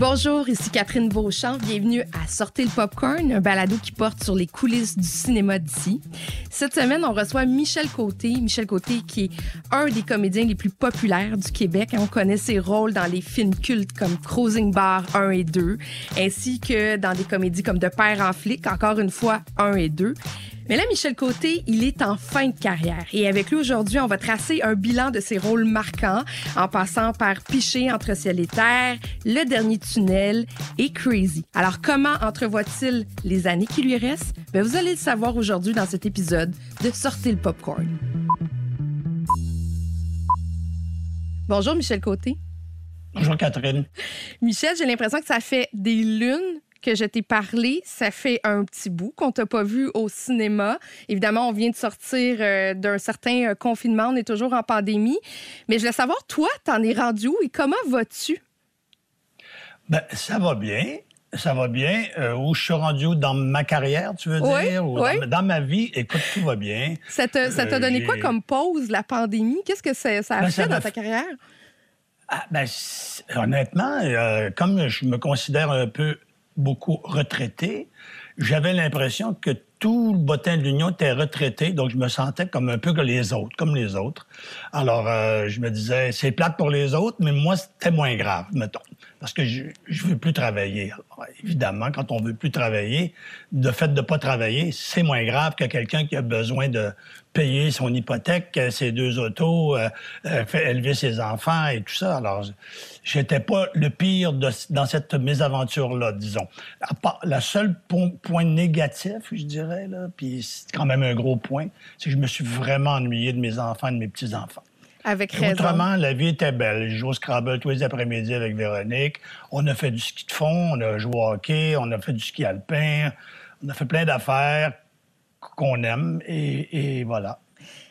Bonjour, ici Catherine Beauchamp. Bienvenue à Sortir le Popcorn, un balado qui porte sur les coulisses du cinéma d'ici. Cette semaine, on reçoit Michel Côté. Michel Côté, qui est un des comédiens les plus populaires du Québec. On connaît ses rôles dans les films cultes comme Cruising Bar 1 et 2, ainsi que dans des comédies comme De Père en flic, encore une fois 1 et 2. Mais là, Michel Côté, il est en fin de carrière. Et avec lui aujourd'hui, on va tracer un bilan de ses rôles marquants en passant par Piché entre ciel et terre, Le dernier tunnel et Crazy. Alors, comment entrevoit-il les années qui lui restent? Ben, vous allez le savoir aujourd'hui dans cet épisode de Sortez le popcorn. Bonjour, Michel Côté. Bonjour, Catherine. Michel, j'ai l'impression que ça fait des lunes que je t'ai parlé, ça fait un petit bout qu'on t'a pas vu au cinéma. Évidemment, on vient de sortir euh, d'un certain euh, confinement, on est toujours en pandémie. Mais je voulais savoir, toi, t'en es rendu où et comment vas-tu? Ben, ça va bien. Ça va bien. Euh, où je suis rendu dans ma carrière, tu veux dire? Ou Dans, ma vie, écoute, tout va bien. Ça t'a donné quoi comme pause, la pandémie? Qu'est-ce que ça, ça a ben, fait dans ta carrière? Ah, ben, honnêtement, comme je me considère un peu beaucoup retraités, j'avais l'impression que tout le bottin de l'Union était retraité, donc je me sentais comme un peu les autres, comme les autres. Alors, euh, je me disais, c'est plate pour les autres, mais moi, c'était moins grave, mettons, parce que je ne veux plus travailler. Évidemment, quand on veut plus travailler, le fait de ne pas travailler, c'est moins grave que quelqu'un qui a besoin de payer son hypothèque, ses deux autos, euh, euh élever ses enfants et tout ça. Alors, j'étais pas le pire dans cette mésaventure-là, disons. La seule point négatif, je dirais, là, puis c'est quand même un gros point, c'est que je me suis vraiment ennuyé de mes enfants et de mes petits-enfants. Avec raison. Autrement, la vie était belle. Je jouais au Scrabble tous les après-midi avec Véronique. On a fait du ski de fond, on a joué au hockey, on a fait du ski alpin. On a fait plein d'affaires qu'on aime et, voilà.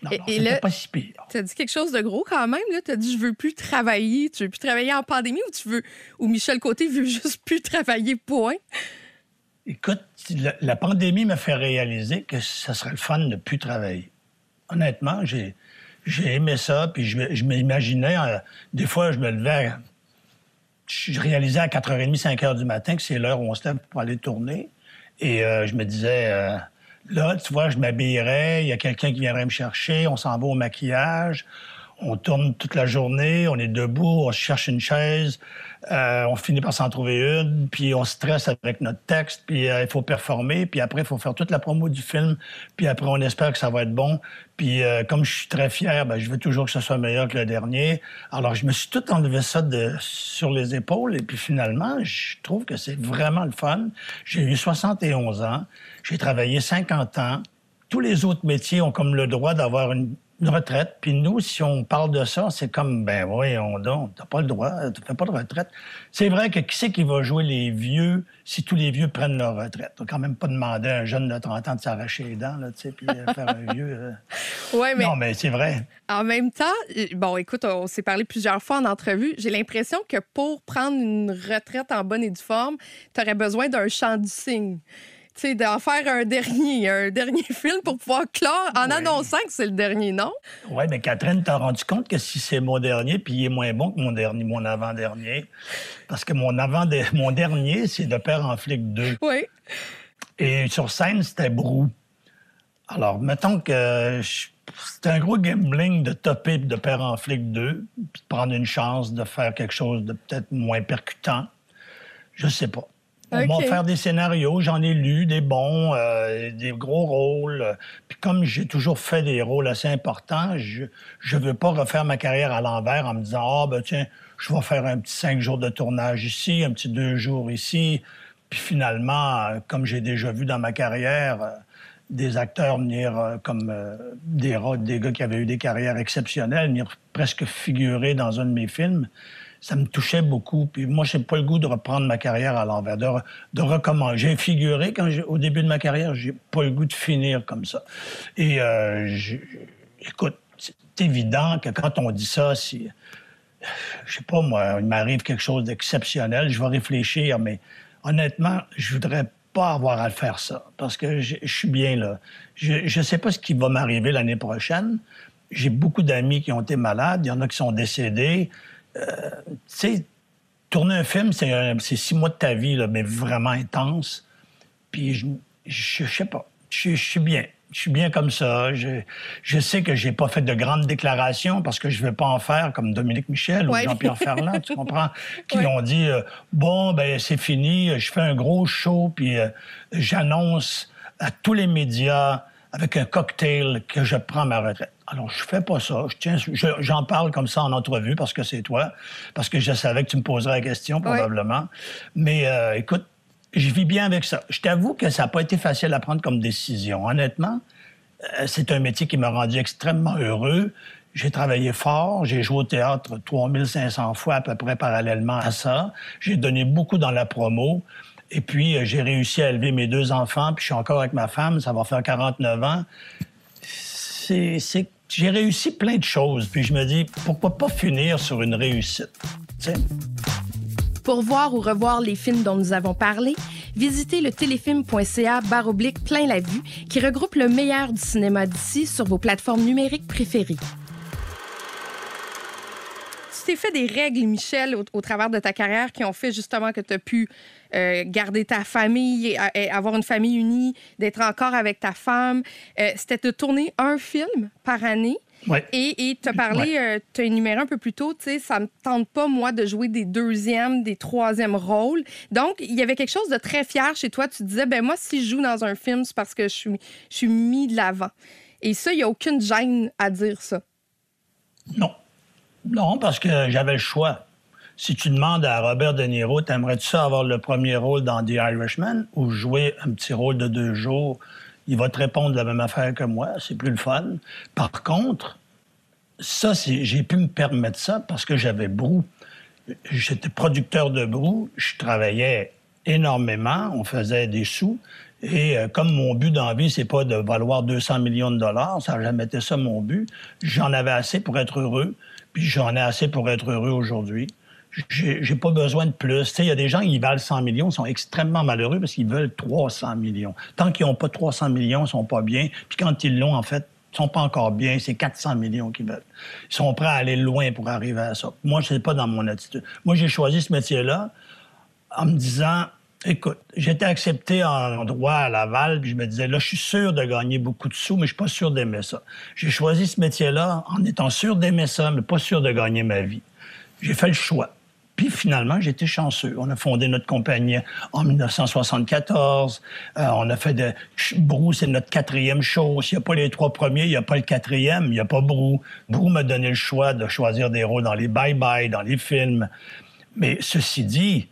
Non, et, là, pas si pire. Tu as dit quelque chose de gros quand même. Tu as dit je veux plus travailler. Tu veux plus travailler en pandémie ou tu veux ou Michel Côté veut juste plus travailler, point? Écoute, la, pandémie m'a fait réaliser que ça serait le fun de plus travailler. Honnêtement, j'ai, j'ai aimé ça, puis je, m'imaginais, euh, des fois, je me levais, je réalisais à 4h30, 5h du matin que c'est l'heure où on se lève pour aller tourner. Et euh, je me disais, euh, Là, tu vois, je m'habillerais, il y a quelqu'un qui viendrait me chercher, on s'en va au maquillage, on tourne toute la journée, on est debout, on cherche une chaise, euh, on finit par s'en trouver une, puis on stresse avec notre texte, puis euh, il faut performer, puis après, il faut faire toute la promo du film, puis après, on espère que ça va être bon. Puis euh, comme je suis très fier, ben, je veux toujours que ce soit meilleur que le dernier. Alors, je me suis tout enlevé ça sur les épaules, et puis finalement, je trouve que c'est vraiment le fun. J'ai eu 71 ans, j'ai travaillé 50 ans. Tous les autres métiers ont comme le droit d'avoir une une retraite. Puis nous, si on parle de ça, c'est comme, ben voyons donc, t'as pas le droit, tu fais pas de retraite. C'est vrai que qui c'est qui va jouer les vieux si tous les vieux prennent leur retraite? T'as quand même pas demandé à un jeune de 30 ans de s'arracher les dents, là, tu sais, puis euh, faire un vieux... Euh. Ouais, mais... Non, mais c'est vrai. En même temps, bon, écoute, on s'est parlé plusieurs fois en entrevue. J'ai l'impression que pour prendre une retraite en bonne et due forme, tu aurais besoin d'un chant du cygne d'en faire un dernier, un dernier film pour pouvoir clore en annonçant que c'est le dernier, non? Oui, mais Catherine, t'as rendu compte que si c'est mon dernier, puis il est moins bon que mon dernier, mon avant-dernier, parce que mon avant mon dernier, c'est De Père en flic 2. Oui. Et sur scène, c'était Brou. Alors, mettons que c'était un gros gambling de topper de Père en flic 2, puis de prendre une chance de faire quelque chose de peut-être moins percutant. Je sais pas. On va faire des scénarios, j'en ai lu des bons, euh, des gros rôles. Puis comme j'ai toujours fait des rôles assez importants, je ne veux pas refaire ma carrière à l'envers en me disant ah ben tiens, je vais faire un petit cinq jours de tournage ici, un petit deux jours ici. Puis finalement, euh, comme j'ai déjà vu dans ma carrière, euh, des acteurs venir comme des, des gars qui avaient eu des carrières exceptionnelles, venir presque figurer dans un de mes films ça me touchait beaucoup. Puis moi, j'ai pas le goût de reprendre ma carrière à l'envers, de, recommencer. J'ai figuré quand au début de ma carrière, j'ai pas le goût de finir comme ça. Et euh, écoute, c'est évident que quand on dit ça, si je sais pas moi, il m'arrive quelque chose d'exceptionnel, je vais réfléchir, mais honnêtement, je voudrais pas avoir à faire ça parce que je, suis bien là. Je ne sais pas ce qui va m'arriver l'année prochaine. J'ai beaucoup d'amis qui ont été malades, il y en a qui sont décédés. Euh, tu sais, tourner un film, c'est six mois de ta vie, là, mais vraiment intense. Puis je, je, sais pas, je, suis bien. Je suis bien comme ça. Je, je sais que j'ai pas fait de grandes déclarations parce que je vais pas en faire comme Dominique Michel ou Jean-Pierre Ferland, tu comprends? Qui ont dit euh, bon ben c'est fini, je fais un gros show puis euh, j'annonce à tous les médias avec un cocktail que je prends ma retraite. Alors, je fais pas ça. Je j'en parle comme ça en entrevue parce que c'est toi, parce que je savais que tu me poserais la question probablement. Mais euh, écoute, je vis bien avec ça. Je t'avoue que ça n'a pas été facile à prendre comme décision. Honnêtement, euh, c'est un métier qui m'a rendu extrêmement heureux. J'ai travaillé fort, j'ai joué au théâtre 3500 fois à peu près parallèlement à ça. J'ai donné beaucoup dans la promo. Et puis, euh, j'ai réussi à élever mes deux enfants, puis je suis encore avec ma femme, ça va faire 49 ans. C'est, j'ai réussi plein de choses, puis je me dis, pourquoi pas finir sur une réussite? Pour voir ou revoir les films dont nous avons parlé, visitez le téléfilm.ca baroblique plein la vue qui regroupe le meilleur du cinéma d'ici sur vos plateformes numériques préférées. T'es fait des règles, Michel, au, travers de ta carrière qui ont fait justement que tu as pu euh, garder ta famille, et, avoir une famille unie, d'être encore avec ta femme. Euh, c'était de tourner un film par année. Et tu as parlé, euh, tu as énuméré un peu plus tôt, tu sais, ça me tente pas, moi, de jouer des deuxièmes, des troisièmes rôles. Donc, il y avait quelque chose de très fier chez toi. Tu disais, ben moi, si je joue dans un film, c'est parce que je suis, je suis mis de l'avant. Et ça, il n'y a aucune gêne à dire ça. Non. Non, parce que j'avais le choix. Si tu demandes à Robert De Niro, t'aimerais-tu ça avoir le premier rôle dans The Irishman ou jouer un petit rôle de deux jours? Il va te répondre la même affaire que moi. C'est plus le fun. Par contre, ça, j'ai pu me permettre ça parce que j'avais Brou. J'étais producteur de Brou. Je travaillais énormément. On faisait des sous. Et euh, comme mon but dans la vie, c'est pas de valoir 200 millions de dollars, ça n'a jamais été ça mon but. J'en avais assez pour être heureux, j'en ai assez pour être heureux aujourd'hui j'ai pas besoin de plus. Il y a des gens qui valent 100 millions, sont extrêmement malheureux parce qu'ils veulent 300 millions. Tant qu'ils n'ont pas 300 millions, ils sont pas bien. Puis quand ils l'ont, en fait, ils sont pas encore bien. C'est 400 millions qu'ils veulent. Ils sont prêts à aller loin pour arriver à ça. Moi, je pas dans mon attitude. Moi, j'ai choisi ce métier-là en me disant, écoute, j'étais accepté en droit à Laval, puis je me disais, là, je suis sûr de gagner beaucoup de sous, mais je suis pas sûr d'aimer ça. J'ai choisi ce métier-là en étant sûr d'aimer ça, mais pas sûr de gagner ma vie. J'ai fait le choix. Puis finalement, j'étais chanceux. On a fondé notre compagnie en 1974. Euh, on a fait de... Brou, c'est notre quatrième show. S'il n'y a pas les trois premiers, il n'y a pas le quatrième, il n'y a pas Brou. Brou m'a donné le choix de choisir des rôles dans les bye-bye, dans les films. Mais ceci dit,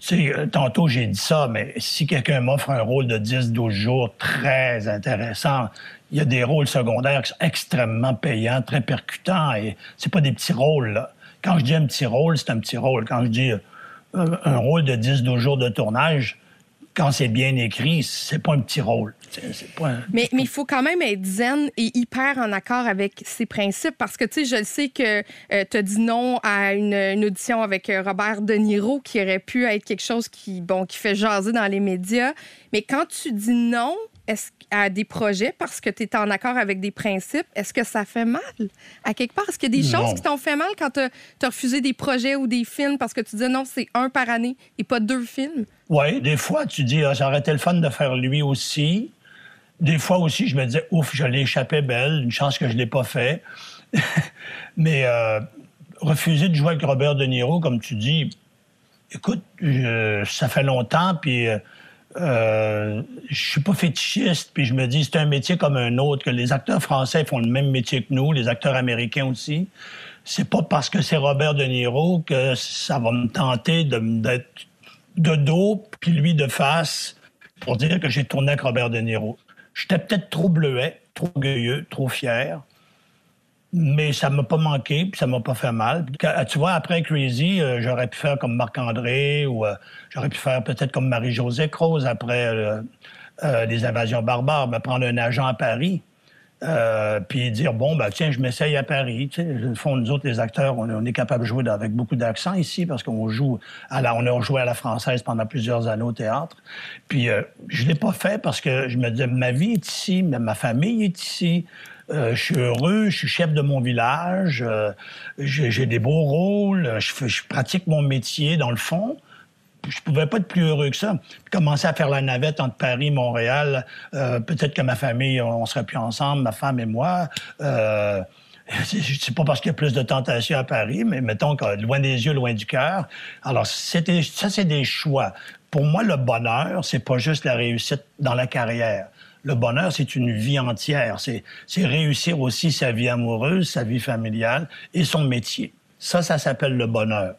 sais, tantôt j'ai dit ça, mais si quelqu'un m'offre un rôle de 10-12 jours très intéressant, il y a des rôles secondaires qui sont extrêmement payants, très percutants, et c'est pas des petits rôles, là. Quand je dis un petit rôle, c'est un petit rôle. Quand je dis euh, un, rôle de 10-12 jours de tournage, quand c'est bien écrit, c'est pas un petit rôle. Mais il faut quand même être zen et hyper en accord avec ses principes parce que, tu sais, je sais que euh, tu as dit non à une, audition avec euh, Robert De Niro qui aurait pu être quelque chose qui, bon, qui fait jaser dans les médias. Mais quand tu dis non, à des projets parce que tu es en accord avec des principes, est-ce que ça fait mal? À quelque part? Est-ce qu'il y a des choses qui t'ont fait mal quand tu as, refusé des projets ou des films parce que tu disais non, c'est un par année et pas deux films? Oui, des fois, tu dis, ah, ça aurait été le fun de faire lui aussi. Des fois aussi, je me disais, ouf, je l'ai échappé belle, une chance que je ne l'ai pas fait. Mais euh, refuser de jouer avec Robert De Niro, comme tu dis, écoute, ça fait longtemps, puis. Euh, euh, je suis pas fétichiste, puis je me dis c'est un métier comme un autre, que les acteurs français font le même métier que nous, les acteurs américains aussi. C'est pas parce que c'est Robert De Niro que ça va me tenter d'être de, dos, puis lui de face, pour dire que j'ai tourné avec Robert De Niro. J'étais peut-être trop bleuet, trop orgueilleux, trop fier mais ça m'a pas manqué, puis ça m'a pas fait mal. Tu vois, après Crazy, euh, j'aurais pu faire comme Marc-André ou euh, j'aurais pu faire peut-être comme Marie-Josée Croze après euh, les invasions barbares, me prendre un agent à Paris. Puis dire bon ben tiens je m'essaye à Paris. Le fond nous autres les acteurs on, est capable de jouer avec beaucoup d'accent ici parce qu'on joue à la, on a joué à la française pendant plusieurs années au théâtre. Puis je l'ai pas fait parce que je me disais ma vie est ici ma famille est ici. Je suis heureux, je suis chef de mon village, j'ai des beaux rôles, je, pratique mon métier dans le fond je pouvais pas être plus heureux que ça. commencer à faire la navette entre Paris Montréal, euh, peut-être que ma famille, on serait plus ensemble, ma femme et moi. Euh, c'est pas parce qu'il y a plus de tentations à Paris, mais mettons que loin des yeux, loin du cœur. Alors, ça, c'est des choix. Pour moi, le bonheur, c'est pas juste la réussite dans la carrière. Le bonheur, c'est une vie entière. C'est, c'est réussir aussi sa vie amoureuse, sa vie familiale et son métier. Ça, ça s'appelle le bonheur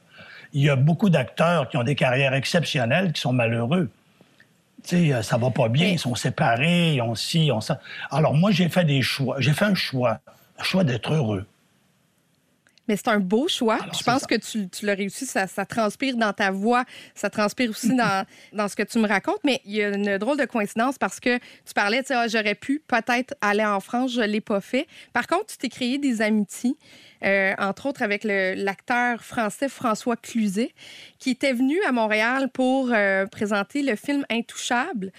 il y a beaucoup d'acteurs qui ont des carrières exceptionnelles qui sont malheureux. Tu sais, euh, ça va pas bien, ils sont séparés, ils ont ci, ils ont ça. Alors moi, j'ai fait des choix. J'ai fait un choix, un choix d'être heureux. Mais c'est un beau choix. je pense que tu, l'as réussi. Ça, transpire dans ta voix. Ça transpire aussi dans, dans ce que tu me racontes. Mais il y a une drôle de coïncidence parce que tu parlais, tu sais, ah, j'aurais pu peut-être aller en France. Je ne l'ai pas fait. Par contre, tu t'es créé des amitiés. Euh, entre autres avec l'acteur français François Cluzet, qui était venu à Montréal pour euh, présenter le film Intouchable.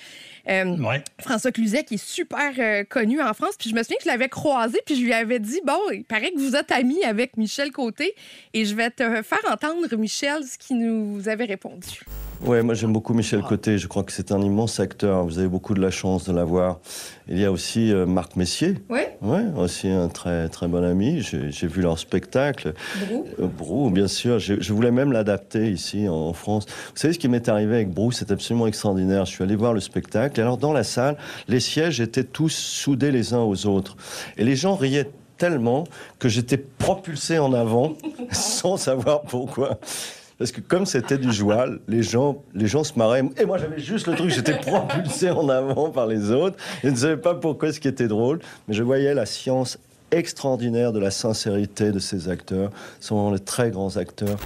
Euh, François Cluzet, qui est super connu en France. Puis je me souviens que je l'avais croisé, puis je lui avais dit Bon, il paraît que vous êtes ami avec Michel Côté, et je vais te faire entendre, Michel, ce qu'il nous avait répondu. Oui, moi j'aime beaucoup Michel ah. Côté. Je crois que c'est un immense acteur. Vous avez beaucoup de la chance de l'avoir. Il y a aussi Marc Messier. Oui. Oui, aussi un très très bon ami. J'ai vu leur spectacle. Brou. Euh, Brou, bien sûr. Je, voulais même l'adapter ici en, France. Vous savez ce qui m'est arrivé avec Brou? C'est absolument extraordinaire. Je suis allé voir le spectacle. Et alors dans la salle, les sièges étaient tous soudés les uns aux autres. Et les gens riaient tellement que j'étais propulsé en avant sans savoir pourquoi. Parce que comme c'était du joual, les gens, les gens se marraient. Et moi, j'avais juste le truc, j'étais propulsé en avant par les autres. Je ne savais pas pourquoi ce qui était drôle, mais je voyais la science extraordinaire de la sincérité de ces acteurs. Ce sont les très grands acteurs.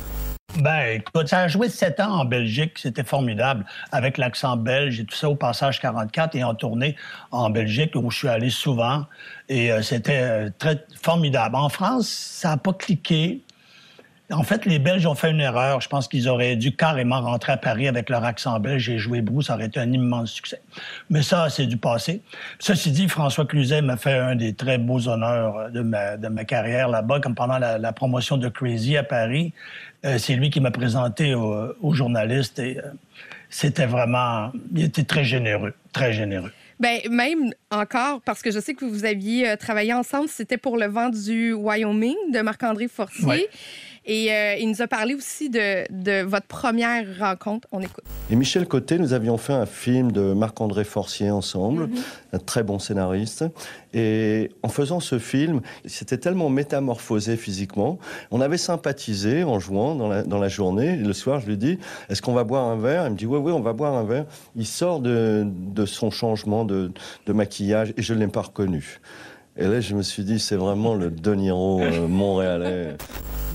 Ben, écoute, ça a joué sept ans en Belgique, c'était formidable, avec l'accent belge et tout ça au passage 44 et en tournée en Belgique où je suis allé souvent et euh, c'était euh, très formidable. En France, ça n'a pas cliqué. En fait, les Belges ont fait une erreur. Je pense qu'ils auraient dû carrément rentrer à Paris avec leur accent belge et jouer Bruce. Ça aurait été un immense succès. Mais ça, c'est du passé. Ceci dit, François Cluzet m'a fait un des très beaux honneurs de ma, de ma carrière là-bas, comme pendant la, promotion de Crazy à Paris. Euh, c'est lui qui m'a présenté aux, journalistes et euh, c'était vraiment... Il était très généreux, très généreux. Ben même encore parce que je sais que vous aviez euh, travaillé ensemble, c'était pour le vent du Wyoming de Marc-André Fortier. Et euh, il nous a parlé aussi de, votre première rencontre. On écoute. Et Michel Côté, nous avions fait un film de Marc-André Forcier ensemble, mm-hmm. un très bon scénariste. Et en faisant ce film, c'était tellement métamorphosé physiquement. On avait sympathisé en jouant dans la, dans la journée. le soir, je lui dis Est-ce qu'on va boire un verre? Il me dit Oui, oui, on va boire un verre. Il sort de, de son changement de, de maquillage et je ne l'ai pas reconnu. Et là, je me suis dit, c'est vraiment le De Niro euh, montréalais.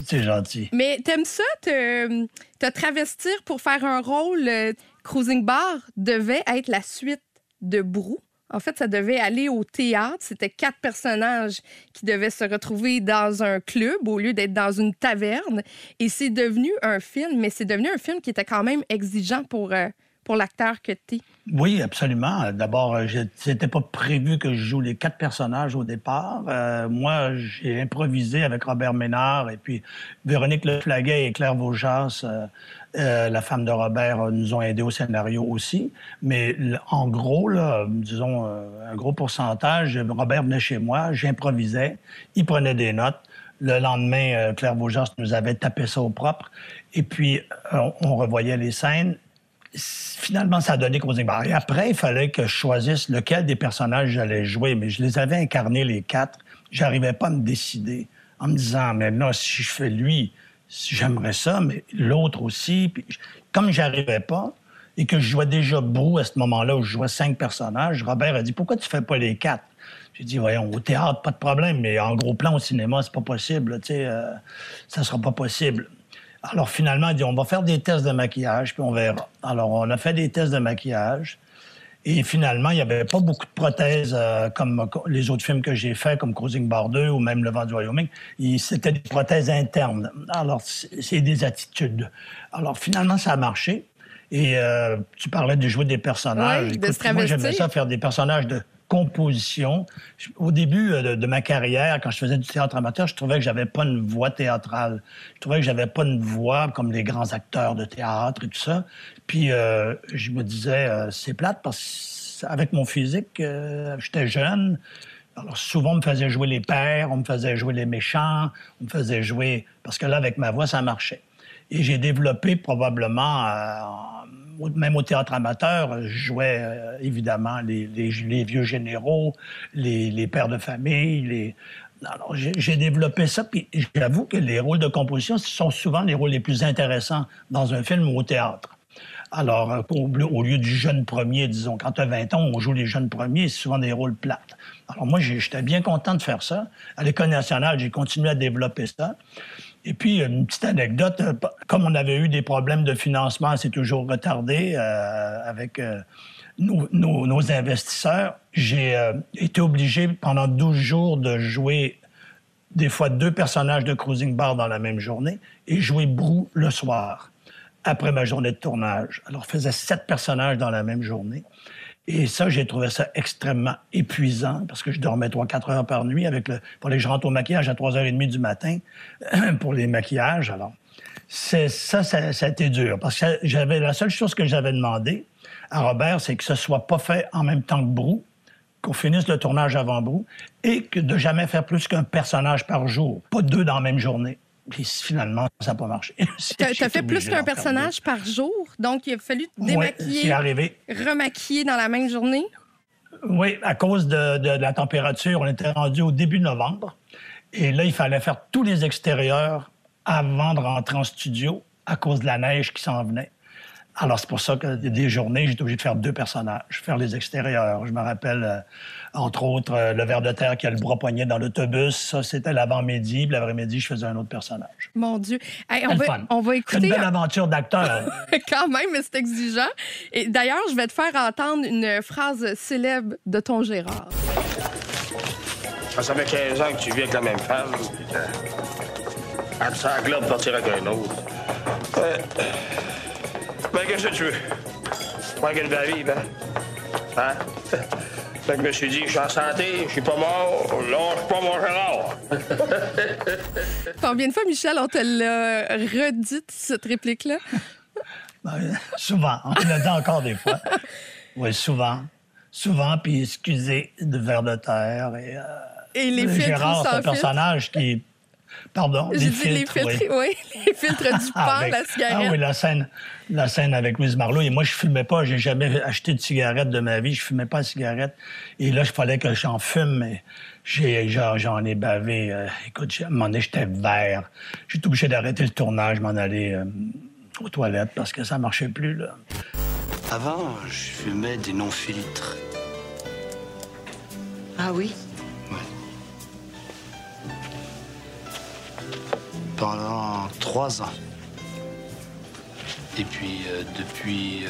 C'est gentil. Mais t'aimes ça, te, te, travestir pour faire un rôle? Euh, Cruising Bar devait être la suite de Brou. En fait, ça devait aller au théâtre. C'était quatre personnages qui devaient se retrouver dans un club au lieu d'être dans une taverne. Et c'est devenu un film, mais c'est devenu un film qui était quand même exigeant pour, euh, pour l'acteur que tu. Oui, absolument. D'abord, euh, c'était pas prévu que je joue les quatre personnages au départ. Euh, moi, j'ai improvisé avec Robert Ménard et puis Véronique Leflaguet et Claire Vaujas, euh, la femme de Robert, nous ont aidés au scénario aussi. Mais en gros, disons, un gros pourcentage, Robert venait chez moi, j'improvisais, il prenait des notes. Le lendemain, Claire Vaujas nous avait tapé ça au propre. Et puis, on revoyait les scènes finalement, ça a donné Cruising Bar. Et après, il fallait que je choisisse lequel des personnages j'allais jouer. Mais je les avais incarnés, les quatre. J'arrivais pas à me décider en me disant, mais là, si je fais lui, j'aimerais ça, mais l'autre aussi. Puis, comme j'arrivais pas et que je jouais déjà Brou à ce moment-là où je jouais cinq personnages, Robert a dit, pourquoi tu fais pas les quatre? J'ai dit, voyons, au théâtre, pas de problème, mais en gros plan au cinéma, c'est pas possible, tu sais, euh, ça sera pas possible. Alors finalement, dit, on va faire des tests de maquillage, puis on verra. Alors on a fait des tests de maquillage. Et finalement, il n'y avait pas beaucoup de prothèses euh, comme les autres films que j'ai faits, comme Cruising Bar 2 ou même Le Vent du Wyoming. C'était des prothèses internes. Alors, c'est des attitudes. Alors, finalement, ça a marché. Et euh, tu parlais de jouer des personnages. Oui, moi, j'aimais ça faire des personnages de composition. Au début euh, de, ma carrière, quand je faisais du théâtre amateur, je trouvais que j'avais pas une voix théâtrale. Je trouvais que j'avais pas une voix comme les grands acteurs de théâtre et tout ça. Puis euh, je me disais, euh, c'est plate parce qu'avec mon physique, j'étais jeune. Alors souvent, on me faisait jouer les pères, on me faisait jouer les méchants, on me faisait jouer... Parce que là, avec ma voix, ça marchait. Et j'ai développé probablement même au théâtre amateur, je jouais euh, évidemment les, vieux généraux, les, pères de famille. Alors, j'ai développé ça, puis j'avoue que les rôles de composition sont souvent les rôles les plus intéressants dans un film ou au théâtre. Alors, euh, au, lieu du jeune premier, disons, quand tu as 20 ans, on joue les jeunes premiers, c'est souvent des rôles plates. Alors, moi, j'étais bien content de faire ça. À l'École nationale, j'ai continué à développer ça. Et puis, une petite anecdote, euh, comme on avait eu des problèmes de financement, c'est toujours retardé euh, avec euh, nos, investisseurs, j'ai été obligé pendant 12 jours de jouer des fois deux personnages de Cruising Bar dans la même journée et jouer Brou le soir, après ma journée de tournage. Alors, je faisais sept personnages dans la même journée. Et ça, j'ai trouvé ça extrêmement épuisant parce que je dormais 3-4 heures par nuit avec le, pour les je rentre au maquillage à 3h30 du matin pour les maquillages. Alors, c'est, ça, ça, a été dur parce que j'avais la seule chose que j'avais demandé à Robert, c'est que ce soit pas fait en même temps que Brou, qu'on finisse le tournage avant Brou et que de jamais faire plus qu'un personnage par jour, pas deux dans la même journée. Puis finalement, ça n'a pas marché. Tu as, fait plus qu'un personnage par jour, donc il a fallu te démaquiller, remaquiller dans la même journée? Oui, à cause de, de, la température, on était rendu au début novembre. Et là, il fallait faire tous les extérieurs avant de rentrer en studio à cause de la neige qui s'en venait. Alors, c'est pour ça que des journées, j'étais obligé de faire deux personnages, faire les extérieurs. Je me rappelle, euh, entre autres, euh, le ver de terre qui a le bras poigné dans l'autobus. Ça, c'était l'avant-midi. L'après-midi, je faisais un autre personnage. Mon Dieu. on, va, on, va, écouter... une belle aventure d'acteur. Quand même, mais c'est exigeant. Et d'ailleurs, je vais te faire entendre une phrase célèbre de ton Gérard. Ah, ça fait 15 ans que tu vis avec la même femme. Elle ça globe partir avec un autre. Euh... Ben, qu'est-ce que tu veux? Moi, qu'elle va vivre, hein? Hein? Fait que je me suis dit, je suis en santé, je suis pas mort, lâche pas mon Gérard. Combien de fois, Michel, on te l'a redite, cette réplique-là? Ben, souvent. On l'a dit encore des fois. Oui, souvent. Souvent, puis excusez, de verre de terre. Et, euh, et les Gérard, c'est un personnage qui Pardon, les filtres, les filtres, oui. Les filtres du pain, la ah cigarette. Ah oui, la scène, la scène avec Louise Marlowe. Et moi, je fumais pas. J'ai jamais acheté de cigarette de ma vie. Je fumais pas de cigarette. Et là, il fallait que j'en fume, mais j'en ai bavé. Euh, écoute, à un moment donné, j'étais vert. J'étais obligé d'arrêter le tournage, m'en aller euh, aux toilettes parce que ça marchait plus, là. Avant, je fumais des non-filtres. Ah oui? Pendant trois ans. Et puis, euh, depuis euh,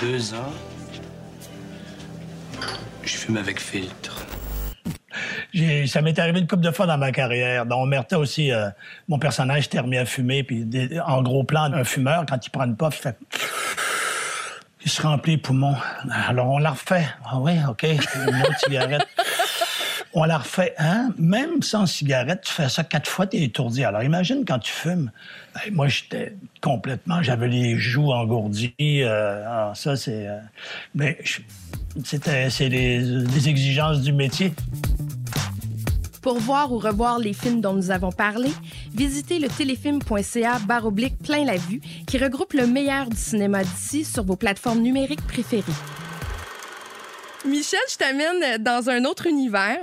deux ans, je fume avec filtre. Ça m'est arrivé une couple de fois dans ma carrière. Dans Omerta aussi, euh, mon personnage s'était remis à fumer. Puis en gros plan, un fumeur, quand il prend une puff, il fait... Il se remplit les poumons. Alors on la refait. Ah oui, OK, une autre cigarette on la refait, hein? Même sans cigarette, tu fais ça quatre fois, t'es étourdi. Alors imagine quand tu fumes. moi, j'étais complètement, j'avais les joues engourdies. Euh, ah, ça, c'est. Euh, mais c'était, c'est des, exigences du métier. Pour voir ou revoir les films dont nous avons parlé, visitez le téléfilm.ca baroblique plein la vue qui regroupe le meilleur du cinéma d'ici sur vos plateformes numériques préférées. Michel, je t'amène dans un autre univers.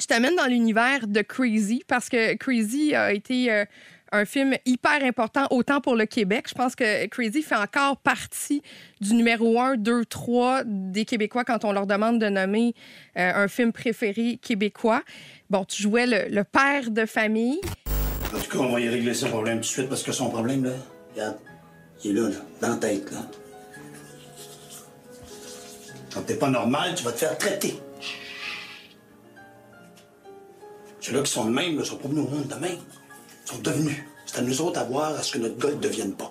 Je t'amène dans l'univers de Crazy parce que Crazy a été euh, un film hyper important autant pour le Québec. Je pense que Crazy fait encore partie du numéro 1, 2, 3 des Québécois quand on leur demande de nommer euh, un film préféré québécois. Bon, tu jouais le, père de famille. En tout cas, on va y régler ce problème tout de suite parce que son problème, là, regarde, il est là, là dans la tête, là. Quand t'es pas normal, tu vas te faire traiter. Ceux-là qui sont de même ne sont pas venus au monde de même. Ils sont devenus. C'est à nous autres à voir à ce que notre gars ne devienne pas.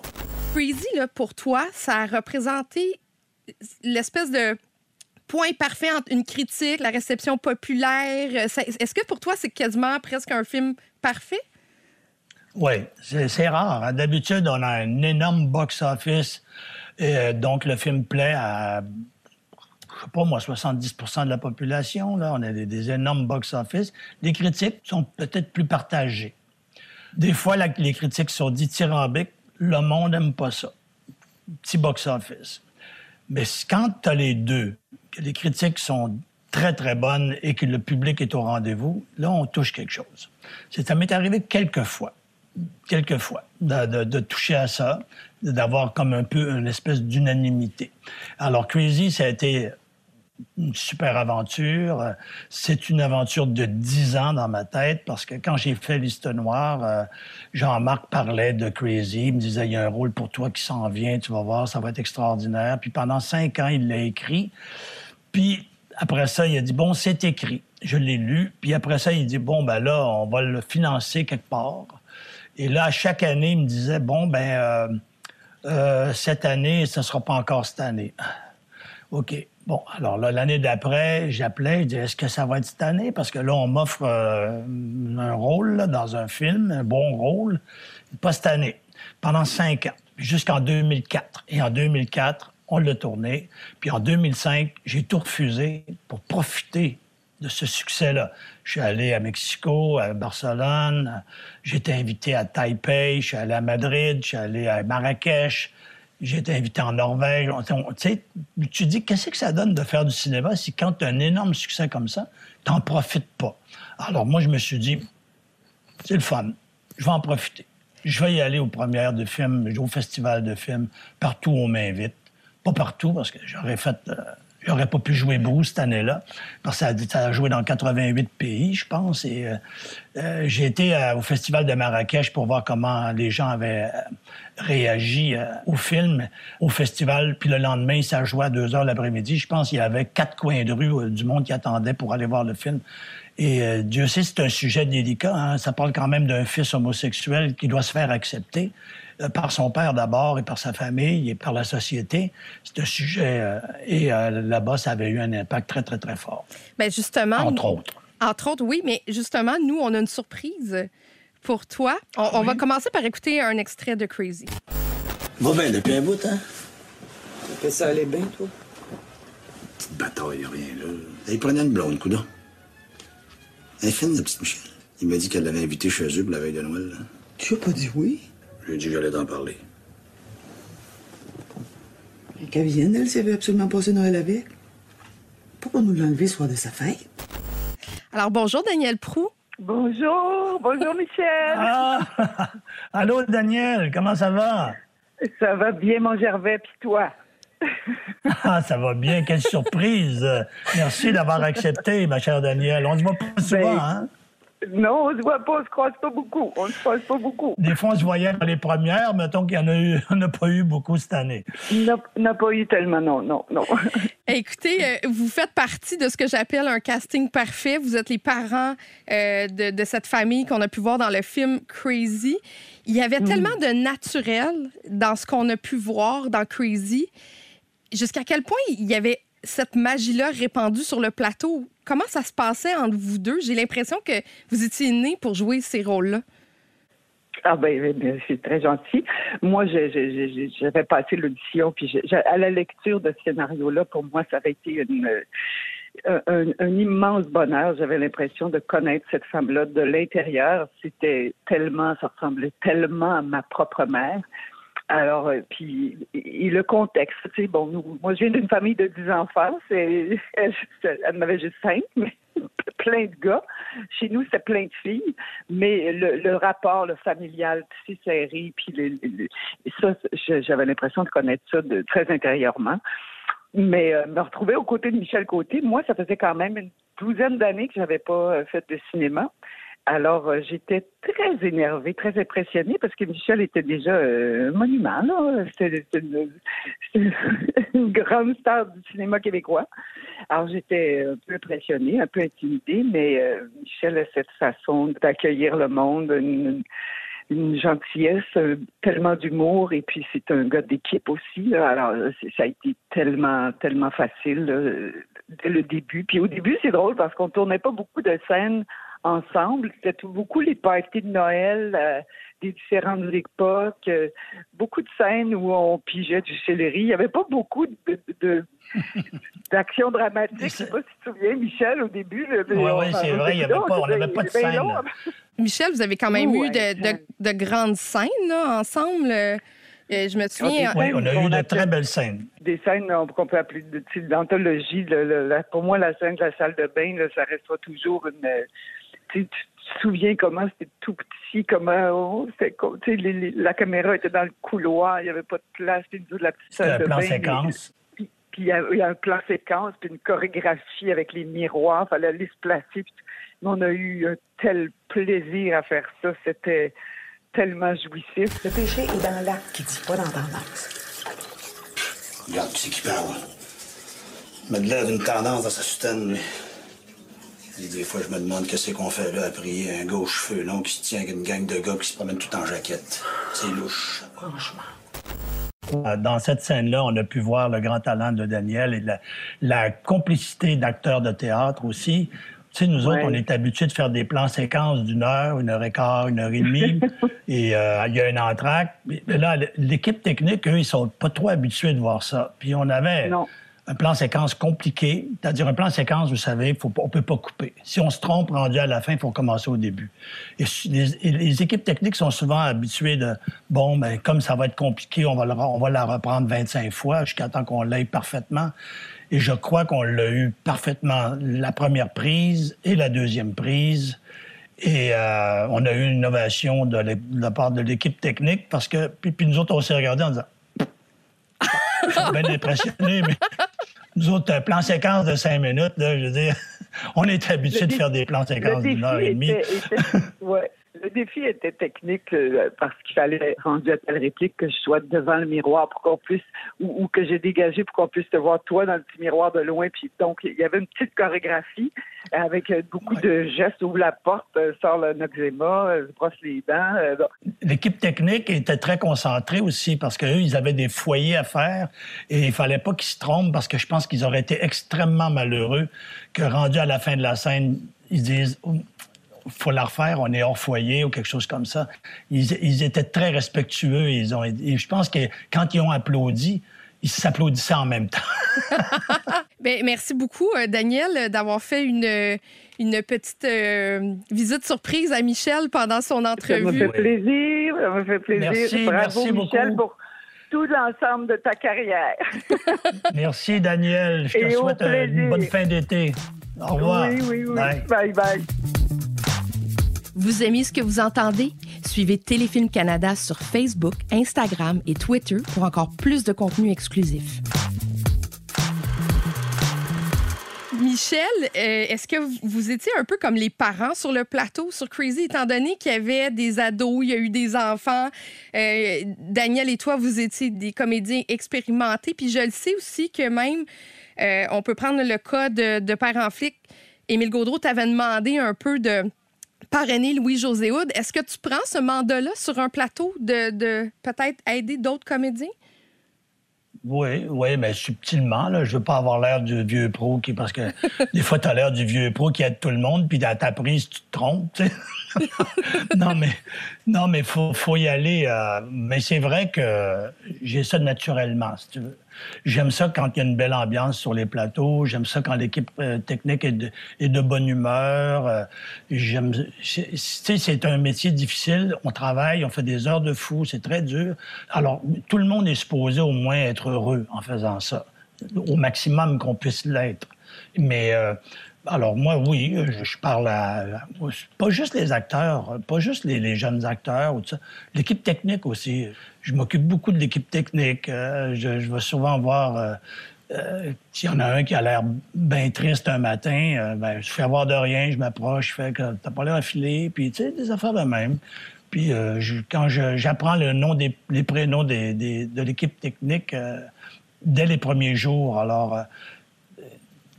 Crazy, là, pour toi, ça a représenté l'espèce de point parfait entre une critique, la réception populaire. Est-ce que pour toi, c'est quasiment presque un film parfait? Oui, c'est rare. D'habitude, on a un énorme box-office. et Donc, le film plaît à je sais pas moi, 70% de la population. Là. On a des, énormes box-office. Les critiques sont peut-être plus partagées. Des fois, les critiques sont dithyrambiques. Le monde n'aime pas ça. Petit box-office. Mais quand tu as les deux, que les critiques sont très, très bonnes et que le public est au rendez-vous, là, on touche quelque chose. Ça m'est arrivé quelques fois, quelques fois, de, de toucher à ça, d'avoir comme un peu une espèce d'unanimité. Alors, Crazy, ça a été une super aventure. C'est une aventure de dix ans dans ma tête parce que quand j'ai fait Liste Noire, euh, Jean-Marc parlait de Crazy. Il me disait, il y a un rôle pour toi qui s'en vient, tu vas voir, ça va être extraordinaire. Puis pendant cinq ans, il l'a écrit. Puis après ça, il a dit, bon, c'est écrit. Je l'ai lu. Puis après ça, il dit, bon, ben là, on va le financer quelque part. Et là, chaque année, il me disait, bon, ben, euh, euh, cette année, ce ne sera pas encore cette année. OK. Bon, alors là, l'année d'après, j'appelais, je disais, est-ce que ça va être cette année? Parce que là, on m'offre euh, un rôle dans un film, un bon rôle. Pas cette année. Pendant cinq ans, jusqu'en 2004. Et en 2004, on l'a tourné. Puis en 2005, j'ai tout refusé pour profiter de ce succès-là. Je suis allé à Mexico, à Barcelone, été invité à Taipei, je suis allé à Madrid, je suis allé à Marrakech, j'ai été invité en Norvège. tu dis, qu'est-ce que ça donne de faire du cinéma si quand tu as un énorme succès comme ça, tu n'en profites pas? Alors moi, je me suis dit, c'est le fun, je vais en profiter. Je vais y aller aux premières de films, au festival de films, partout où on m'invite. Pas partout, parce que j'aurais fait... Euh, J'aurais pas pu jouer beaucoup cette année-là, parce que ça a, joué dans 88 pays, je pense. Et euh, euh, j'ai été au Festival de Marrakech pour voir comment les gens avaient euh, réagi au film, au festival. Puis le lendemain, ça jouait à 2 heures l'après-midi. Je pense qu'il y avait quatre coins de rue du monde qui attendait pour aller voir le film. Et Dieu sait, c'est un sujet délicat. Hein. Ça parle quand même d'un fils homosexuel qui doit se faire accepter. Euh, par son père d'abord et par sa famille et par la société. C'est un sujet. Euh, et euh, là-bas, ça avait eu un impact très, très, très fort. Mais justement. Entre autres. Entre autres, oui, mais justement, nous, on a une surprise pour toi. On, va commencer par écouter un extrait de Crazy. Va bien depuis un bout, hein? Que ça allait bien, toi? Petite bataille, rien, là. Il prenait une blonde, coudon. Elle est fine, la petite Michel. Il m'a dit qu'elle l'avait invité chez eux pour la veille de Noël. Tu as pas dit oui? J'ai dit que j'allais t'en parler. Et qu'elle vienne, elle, s'y veut absolument passer Noël avec. Pourquoi nous l'enlever soir de sa fête? Alors, bonjour, Daniel Prou. Bonjour, bonjour, Michel. Ah! Allô, Daniel, comment ça va? Ça va bien, mon Gervais, puis toi? ah, ça va bien, quelle surprise. Merci d'avoir accepté, ma chère Danielle. On se voit pas souvent, ben, hein? Non, on se voit pas, on se croise pas beaucoup. On se croise pas beaucoup. Des fois, on se voyait dans les premières, mettons qu'il y en a eu, on n'a pas eu beaucoup cette année. On n'a pas eu tellement, non, non, non. Écoutez, euh, vous faites partie de ce que j'appelle un casting parfait. Vous êtes les parents euh, de, cette famille qu'on a pu voir dans le film Crazy. Il y avait mm. tellement de naturel dans ce qu'on a pu voir dans Crazy. Jusqu'à quel point il y avait cette magie-là répandue sur le plateau? Comment ça se passait entre vous deux? J'ai l'impression que vous étiez nés pour jouer ces rôles-là. Ah ben, ben c'est très gentil. Moi, j'avais passé l'audition, puis à la lecture de ce scénario-là, pour moi, ça avait été un, un, immense bonheur. J'avais l'impression de connaître cette femme-là de l'intérieur. C'était tellement, ça ressemblait tellement à ma propre mère. Alors, euh, puis, et le contexte, tu sais, bon, nous, moi, je viens d'une famille de 10 enfants, elle, en avait juste cinq, mais plein de gars. Chez nous, c'est plein de filles, mais le, rapport, le familial, si serré, puis le, ça, j'avais l'impression de connaître ça de, très intérieurement. Mais euh, me retrouver aux côtés de Michel Côté, moi, ça faisait quand même une douzaine d'années que j'avais pas euh, fait de cinéma. Alors, euh, j'étais très énervée, très impressionnée parce que Michel était déjà euh, un monument. C'était une, grande star du cinéma québécois. Alors, j'étais un peu impressionnée, un peu intimidée, mais euh, Michel a cette façon d'accueillir le monde, une, gentillesse, tellement d'humour, et puis c'est un gars d'équipe aussi. Alors, ça a été tellement, tellement facile dès le début. Puis au début, c'est drôle parce qu'on tournait pas beaucoup de scènes ensemble. C'était beaucoup les parties de Noël euh, des différentes époques, euh, beaucoup de scènes où on pigeait du céleri. Il n'y avait pas beaucoup de, d'action dramatique. Je ne sais pas si tu te souviens, Michel, au début. Oui, c'est vrai, il on n'avait pas de scène. Michel, vous avez quand même eu de, grandes scènes ensemble. Euh, je me souviens. oui, on a eu de très belles scènes. Des scènes qu'on peut appeler d'anthologie. Pour moi, la scène de la salle de bain, ça restera toujours une tu te souviens comment c'était tout petit, comment oh, la caméra était dans le couloir, il n'y avait pas de place, puis nous, la petite salle de plan séquence. Puis, il y, a, un plan séquence, puis une chorégraphie avec les miroirs, il fallait aller se placer. on a eu un tel plaisir à faire ça, c'était tellement jouissif. Le péché est dans l'acte qui dit pas dans tendance. Regarde, tu sais qui parle. Madeleine une tendance dans sa des fois, je me demande qu'est-ce qu'on fait là à prier un gauche cheveux longs qui se tient avec une gang de gars qui se promènent tout en jaquette. C'est louche. Franchement. Euh, dans cette scène-là, on a pu voir le grand talent de Daniel et la, complicité d'acteurs de théâtre aussi. Tu sais, nous autres, on est habitués de faire des plans séquences d'une heure, une heure et quart, une heure et demie, et euh, il y a un entracte. Mais là, l'équipe technique, eux, ils sont pas trop habitués de voir ça. Puis on avait... Non un plan séquence compliqué. C'est-à-dire un plan séquence, vous savez, faut, on ne peut pas couper. Si on se trompe rendu à la fin, il faut commencer au début. Les, équipes techniques sont souvent habituées de, bon, ben, comme ça va être compliqué, on va, la reprendre 25 fois jusqu'à temps qu'on l'aille parfaitement. Et je crois qu'on l'a eu parfaitement la première prise et la deuxième prise. Et euh, on a eu une innovation de, la part de l'équipe technique parce que, puis, puis nous autres, on s'est regardés en disant, je suis bien impressionné, mais nous autres, un plan séquence de cinq minutes, là, je veux dire, on est habitué de faire des plans séquences d'une heure et demie. ouais. Le défi était technique euh, parce qu'il fallait, rendu à telle réplique, que je sois devant le miroir pour qu'on puisse, ou, que j'ai dégagé pour qu'on puisse te voir toi dans le petit miroir de loin. Puis donc, il y avait une petite chorégraphie avec euh, beaucoup de gestes. Ouvre la porte, euh, sort le noxéma, brosse les dents. L'équipe technique était très concentrée aussi parce qu'eux, ils avaient des foyers à faire et il fallait pas qu'ils se trompent parce que je pense qu'ils auraient été extrêmement malheureux que rendu à la fin de la scène, ils disent faut la refaire, on est hors foyer ou quelque chose comme ça. Ils, étaient très respectueux. Ils ont, et je pense que quand ils ont applaudi, ils s'applaudissaient en même temps. Bien, merci beaucoup, euh, Daniel, d'avoir fait une, une petite euh, visite surprise à Michel pendant son entrevue. Ça me fait plaisir. Ça me fait plaisir. Merci, Bravo, Michel, pour tout l'ensemble de ta carrière. merci, Daniel. Je te souhaite une bonne fin d'été. Au revoir. Oui, oui, oui. bye. bye. Vous aimez ce que vous entendez? Suivez Téléfilm Canada sur Facebook, Instagram et Twitter pour encore plus de contenu exclusif. Michel, euh, est-ce que vous étiez un peu comme les parents sur le plateau sur Crazy, étant donné qu'il y avait des ados, il y a eu des enfants? Euh, Daniel et toi, vous étiez des comédiens expérimentés. Puis je le sais aussi que même, euh, on peut prendre le cas de, de Père en flic. Émile Gaudreau t'avait demandé un peu de parrainer Louis-José Houd. Est-ce que tu prends ce mandat-là sur un plateau de, de peut-être aider d'autres comédiens? Oui, oui, mais subtilement. Là. Je veux pas avoir l'air du vieux pro qui. Parce que des fois, tu as l'air du vieux pro qui aide tout le monde, puis à ta prise, tu te trompes. non, mais non, mais faut, faut y aller. Euh, mais c'est vrai que j'ai ça naturellement, si tu veux. J'aime ça quand il y a une belle ambiance sur les plateaux. J'aime ça quand l'équipe euh, technique est de, bonne humeur. Euh. C'est un métier difficile. On travaille, on fait des heures de fou. C'est très dur. Alors, tout le monde est supposé au moins être heureux en faisant ça, au maximum qu'on puisse l'être. Mais euh, alors moi, oui, je, parle à, pas juste les acteurs, pas juste les, jeunes acteurs, l'équipe technique aussi. Je m'occupe beaucoup de l'équipe technique. Euh, je, vais souvent voir euh, euh, s'il y en a un qui a l'air bien triste un matin, ben, je fais voir de rien, je m'approche, je fais que t'as pas l'air affilé, puis tu sais, des affaires de même. Puis quand j'apprends le nom des les prénoms de l'équipe technique dès les premiers jours, alors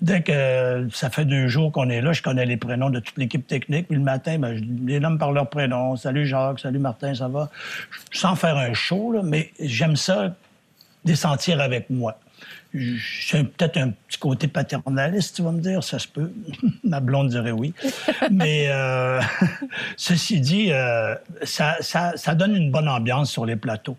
Dès que ça fait deux jours qu'on est là, je connais les prénoms de toute l'équipe technique. Puis le matin, ben, je les nomme par leur prénom. Salut Jacques, salut Martin, ça va? Sans faire un show, là, mais j'aime ça, les sentir avec moi. j'ai peut-être un petit côté paternaliste, tu vas me dire, ça se peut. Ma blonde dirait oui. Mais euh, ceci dit, euh, ça, ça, ça, donne une bonne ambiance sur les plateaux.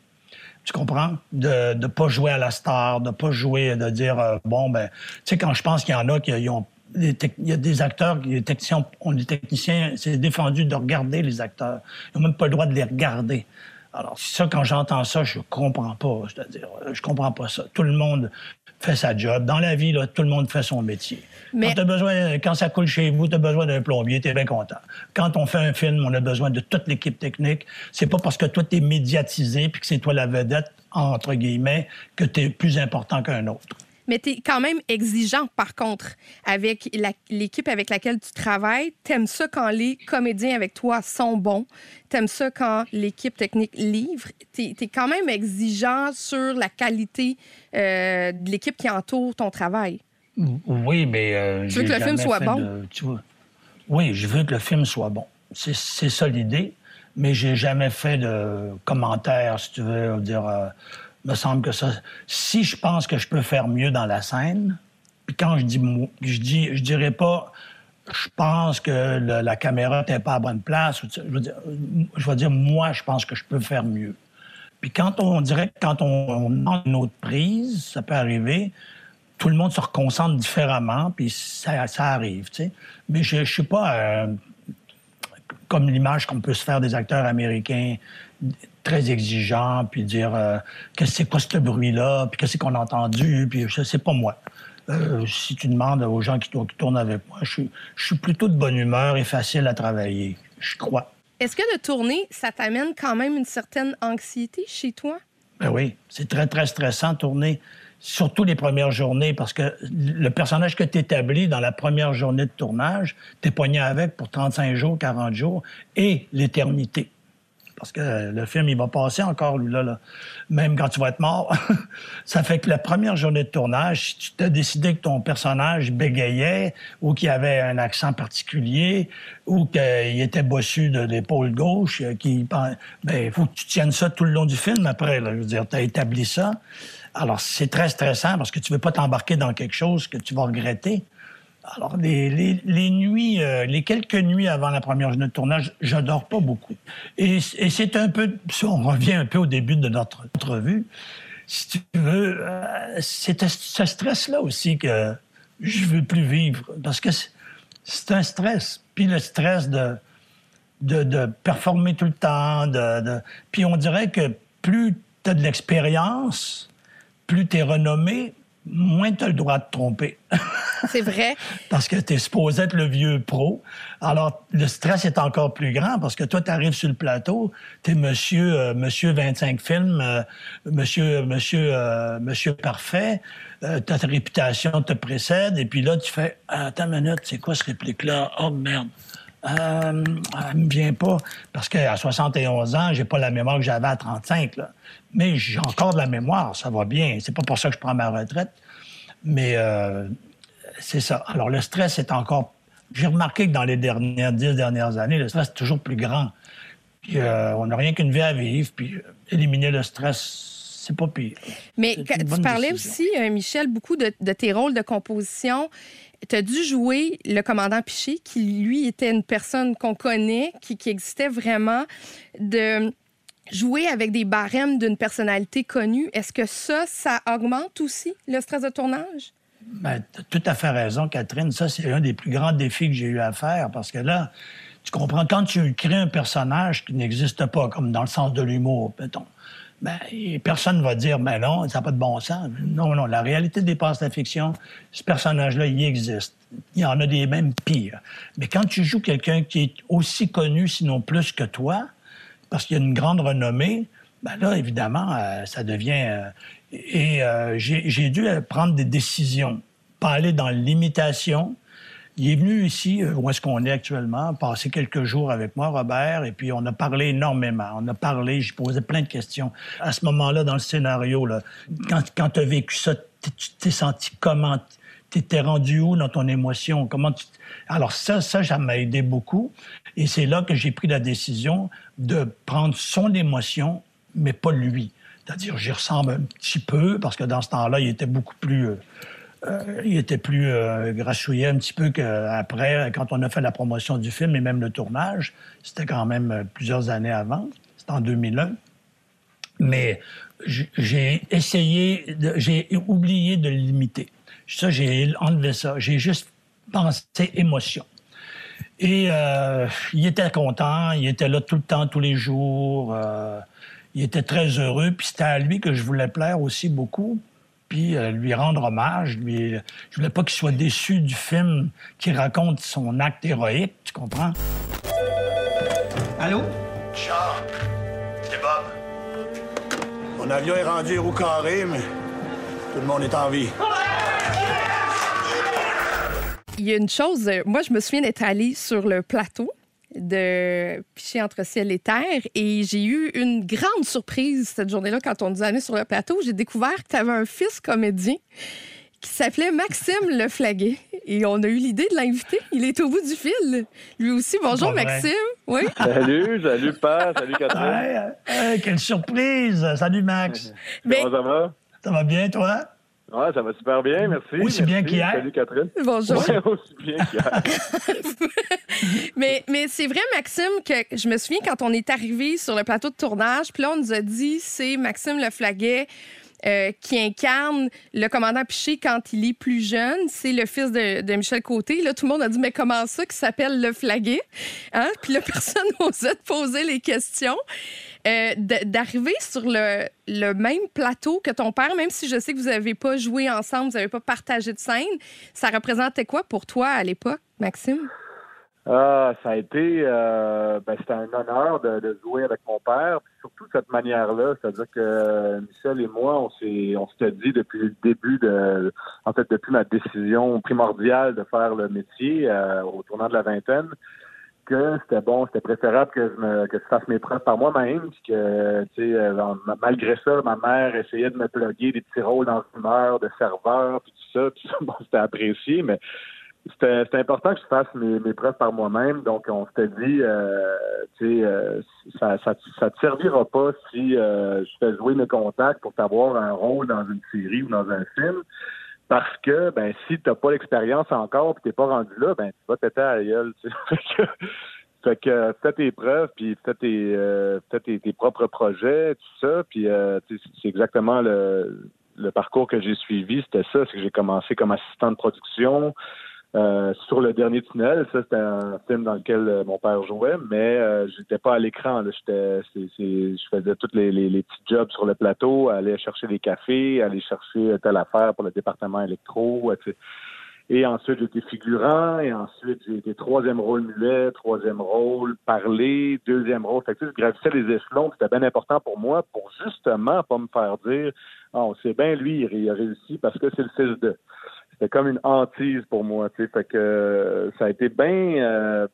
Tu comprends? De ne pas jouer à la star, de pas jouer, de dire, euh, bon, ben, tu sais, quand je pense qu'il y en a qui ont il y a des acteurs, les techniciens, on, techniciens, c'est défendu de regarder les acteurs. Ils n'ont même pas le droit de les regarder. Alors, ça, quand j'entends ça, je comprends pas. C'est-à-dire, je comprends pas ça. Tout le monde fait sa job. Dans la vie, tout le monde fait son métier. Mais... Quand, as besoin, quand ça coule chez vous, tu as besoin d'un plombier, tu es bien content. Quand on fait un film, on a besoin de toute l'équipe technique. C'est pas parce que toi, tu es médiatisé puis que c'est toi la vedette, entre guillemets, que tu es plus important qu'un autre. Mais tu es quand même exigeant, par contre, avec l'équipe avec laquelle tu travailles. T'aimes ça quand les comédiens avec toi sont bons. T'aimes ça quand l'équipe technique livre. Tu es, quand même exigeant sur la qualité euh, de l'équipe qui entoure ton travail. Oui, mais... Euh, tu veux que le film soit bon? oui, je veux que le film soit bon. C'est ça l'idée. Mais j'ai jamais fait de commentaires, si tu veux, dire... Euh, me semble que ça. Si je pense que je peux faire mieux dans la scène, puis quand je dis, je dis, je dirais pas, je pense que la caméra n'est pas à bonne place. Je veux, dire, je veux dire, moi, je pense que je peux faire mieux. Puis quand on, dirait que quand on, a une autre prise, ça peut arriver, tout le monde se reconcentre différemment, puis ça, ça arrive, tu sais. Mais je ne suis pas euh, comme l'image qu'on peut se faire des acteurs américains très exigeant, puis dire euh, qu'est-ce que c'est quoi ce bruit-là, puis qu'est-ce qu'on a entendu, puis c'est pas moi. Euh, si tu demandes aux gens qui, tournent avec moi, je suis, plutôt de bonne humeur et facile à travailler, je crois. Est-ce que de tourner, ça t'amène quand même une certaine anxiété chez toi? Ben oui, c'est très, très stressant tourner, surtout les premières journées, parce que le personnage que tu établis dans la première journée de tournage, tu es poigné avec pour 35 jours, 40 jours et l'éternité. Parce que le film, il va passer encore, lui, là, même quand tu vas être mort. ça fait que la première journée de tournage, si tu t'as décidé que ton personnage bégayait ou qu'il avait un accent particulier ou qu'il était bossu de l'épaule gauche, euh, qui, ben, il faut que tu tiennes ça tout le long du film après. Là. Tu as établi ça. Alors, c'est très stressant parce que tu veux pas t'embarquer dans quelque chose que tu vas regretter. Alors, les, nuits, euh, les quelques nuits avant la première journée de tournage, je dors pas beaucoup. Et, c'est un peu, si on revient un peu au début de notre entrevue, si tu veux, euh, c'est ce stress-là aussi que je veux plus vivre, parce que c'est un stress. Puis le stress de, de, performer tout le temps, puis on dirait que plus tu as de l'expérience, plus tu es renommé, moins tu as le droit de tromper. C'est vrai. parce que tu es supposé être le vieux pro. Alors, le stress est encore plus grand parce que toi, tu arrives sur le plateau, tu es monsieur, euh, monsieur 25 films, euh, monsieur, monsieur, euh, monsieur parfait, ta réputation te précède, et puis là, tu fais Attends une minute, c'est quoi ce réplique-là? Oh merde. Euh, elle me vient pas parce qu'à 71 ans, j'ai pas la mémoire que j'avais à 35. Là. Mais j'ai encore de la mémoire, ça va bien. C'est pas pour ça que je prends ma retraite. Mais euh, c'est ça. Alors, le stress est encore. J'ai remarqué que dans les dernières dix dernières années, le stress est toujours plus grand. Puis, euh, on n'a rien qu'une vie à vivre, puis éliminer le stress, c'est pas pire. Mais tu parlais aussi, euh, Michel, beaucoup de, tes rôles de composition. Tu as dû jouer le commandant Piché, qui, lui, était une personne qu'on connaît, qui, existait vraiment, de jouer avec des barèmes d'une personnalité connue, est-ce que ça, ça augmente aussi le stress de tournage? Ben, tu as tout à fait raison, Catherine. Ça, c'est un des plus grands défis que j'ai eu à faire parce que là, tu comprends, quand tu crées un personnage qui n'existe pas, comme dans le sens de l'humour, mettons, ben, personne ne va dire, ben non, ça n'a pas de bon sens. Non, non, la réalité dépasse la fiction. Ce personnage-là, il existe. Il y en a des mêmes pires. Mais quand tu joues quelqu'un qui est aussi connu, sinon plus que toi, parce qu'il a une grande renommée, ben là, évidemment, euh, ça devient... Euh, et euh, j'ai dû prendre des décisions, pas aller dans l'imitation. Il est venu ici, où est-ce qu'on est actuellement, passer quelques jours avec moi, Robert, et puis on a parlé énormément. On a parlé, j'ai posé plein de questions. À ce moment-là, dans le scénario, là, quand, tu as vécu ça, tu t'es senti comment? T'étais rendu où dans ton émotion? Comment tu... Alors ça, ça, ça m'a aidé beaucoup. Et c'est là que j'ai pris la décision de prendre son émotion, mais pas lui. C'est-à-dire, j'y ressemble un petit peu, parce que dans ce temps-là, il était beaucoup plus... Euh, euh, il était plus euh, grassouillet un petit peu qu'après, quand on a fait la promotion du film et même le tournage. C'était quand même plusieurs années avant. C'était en 2001. Mais j'ai essayé, j'ai oublié de limiter. Ça, j'ai enlevé ça. J'ai juste pensé émotion. Et euh, il était content, il était là tout le temps, tous les jours. Euh, il était très heureux. Puis c'était à lui que je voulais plaire aussi beaucoup. Puis euh, lui rendre hommage. Lui, je voulais pas qu'il soit déçu du film qui raconte son acte héroïque, tu comprends? Allô? Charles, c'est Bob. Mon avion est rendu au carré, mais tout le monde est en vie. Il y a une chose, euh, moi, je me souviens d'être allée sur le plateau de Piché entre ciel et terre et j'ai eu une grande surprise cette journée-là quand on nous a sur le plateau. J'ai découvert que tu avais un fils comédien qui s'appelait Maxime Le Flaguet. Et on a eu l'idée de l'inviter. Il est au bout du fil. Lui aussi. Bonjour, Maxime. Oui. Salut, salut, Pat. Salut, Catherine. quelle surprise. Salut, Max. Comment ça va? Ça va bien, toi? Ouais, ça va super bien, merci. Aussi bien qu'hier. Salut Catherine. Bonjour. aussi bien qu'hier. mais mais c'est vrai, Maxime, que je me souviens quand on est arrivé sur le plateau de tournage, puis là, on nous a dit c'est Maxime Le Flaguet. Euh, qui incarne le commandant Piché quand il est plus jeune. C'est le fils de, Michel Côté. Là, tout le monde a dit, mais comment ça qui s'appelle le flaguet? Hein? Puis là, personne n'osait poser les questions. Euh, d'arriver sur le, le, même plateau que ton père, même si je sais que vous n'avez pas joué ensemble, vous n'avez pas partagé de scène, ça représentait quoi pour toi à l'époque, Maxime? Ah, ça a été, euh, ben, c'était un honneur de, jouer avec mon père, surtout de cette manière-là, c'est-à-dire que Michel et moi, on s'est, on s'était dit depuis le début de, en fait, depuis ma décision primordiale de faire le métier euh, au tournant de la vingtaine, que c'était bon, c'était préférable que je me que je fasse mes preuves par moi-même, puis que tu sais, euh, malgré ça, ma mère essayait de me plugger des petits rôles dans une heure de serveur, puis tout ça, puis ça, bon, c'était apprécié, mais c'était important que je fasse mes, mes preuves par moi-même. Donc, on s'était dit, euh, tu sais, euh, ça, ça, ça te servira pas si euh, je fais jouer mes contacts pour t'avoir un rôle dans une série ou dans un film. Parce que, ben, si t'as pas l'expérience encore puis t'es pas rendu là, ben, tu vas péter à la gueule, Fait que fais tes preuves, puis fais tes, euh, tes, tes, propres projets, tout ça. Puis euh, c'est exactement le, le parcours que j'ai suivi. C'était ça, c'est que j'ai commencé comme assistant de production. Euh, sur le dernier tunnel, ça c'était un film dans lequel euh, mon père jouait, mais euh, j'étais pas à l'écran. Je faisais tous les, les, petits jobs sur le plateau, aller chercher des cafés, aller chercher telle affaire pour le département électro. Etc. Et ensuite, j'étais figurant. Et ensuite, j'ai été troisième rôle mulet, troisième rôle parler, deuxième rôle. Fait je gravissais les échelons. C'était bien important pour moi pour justement pas me faire dire « Oh, c'est bien lui, il a réussi parce que c'est le fils de... » c'était comme une hantise pour moi. Tu sais, fait que euh, ça a été bien euh,